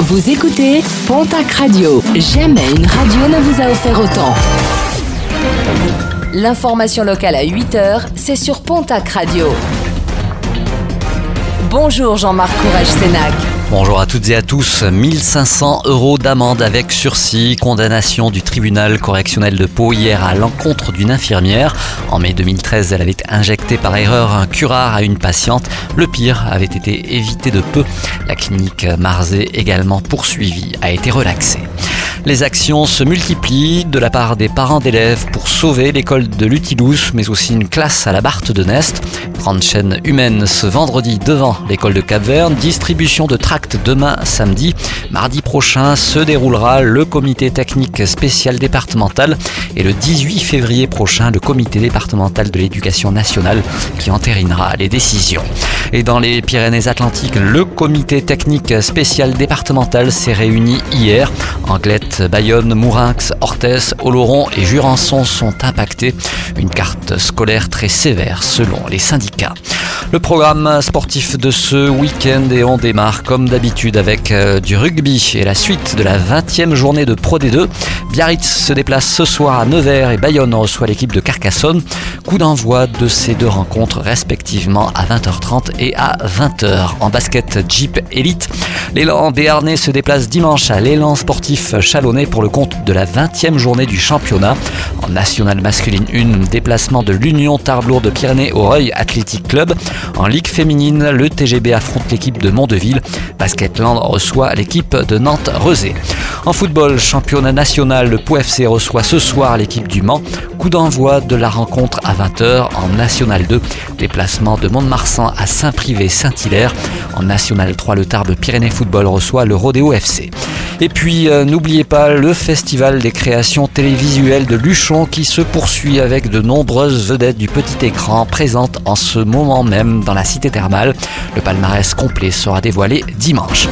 Vous écoutez Pontac Radio. Jamais une radio ne vous a offert autant. L'information locale à 8h, c'est sur Pontac Radio. Bonjour Jean-Marc Courage-Sénac. Bonjour à toutes et à tous. 1500 euros d'amende avec sursis, condamnation du tribunal correctionnel de Pau hier à l'encontre d'une infirmière. En mai 2013, elle avait injecté par erreur un curare à une patiente. Le pire avait été évité de peu. La clinique Marzé, également poursuivie, a été relaxée. Les actions se multiplient de la part des parents d'élèves pour sauver l'école de Lutilous, mais aussi une classe à la Barthe de Nest. Grande chaîne humaine ce vendredi devant l'école de Cap-Verne. Distribution de tracts demain samedi. Mardi prochain se déroulera le comité technique spécial départemental et le 18 février prochain le comité départemental de l'éducation nationale qui entérinera les décisions. Et dans les Pyrénées-Atlantiques, le comité technique spécial départemental s'est réuni hier. Anglette, Bayonne, Mourinx, Orthès, Oloron et Jurançon sont impactés. Une carte scolaire très sévère selon les syndicats. 叫。Le programme sportif de ce week-end et on démarre comme d'habitude avec euh, du rugby et la suite de la 20e journée de Pro D2. Biarritz se déplace ce soir à Nevers et Bayonne reçoit l'équipe de Carcassonne. Coup d'envoi de ces deux rencontres respectivement à 20h30 et à 20h. En basket Jeep Elite, l'élan Béarnais se déplace dimanche à l'élan sportif chalonnais pour le compte de la 20e journée du championnat. En nationale masculine 1, déplacement de l'Union Tarblour de Pyrénées au Reuil Athletic Club. En Ligue féminine, le TGB affronte l'équipe de Mondeville. Basketland reçoit l'équipe de Nantes-Rezé. En football, championnat national, le Pau FC reçoit ce soir l'équipe du Mans. Coup d'envoi de la rencontre à 20h en National 2. Déplacement de Mont-de-Marsan à Saint-Privé-Saint-Hilaire. En National 3, le Tarbes Pyrénées Football reçoit le Rodéo FC. Et puis, euh, n'oubliez pas le festival des créations télévisuelles de Luchon qui se poursuit avec de nombreuses vedettes du petit écran présentes en ce moment même dans la cité thermale. Le palmarès complet sera dévoilé dimanche.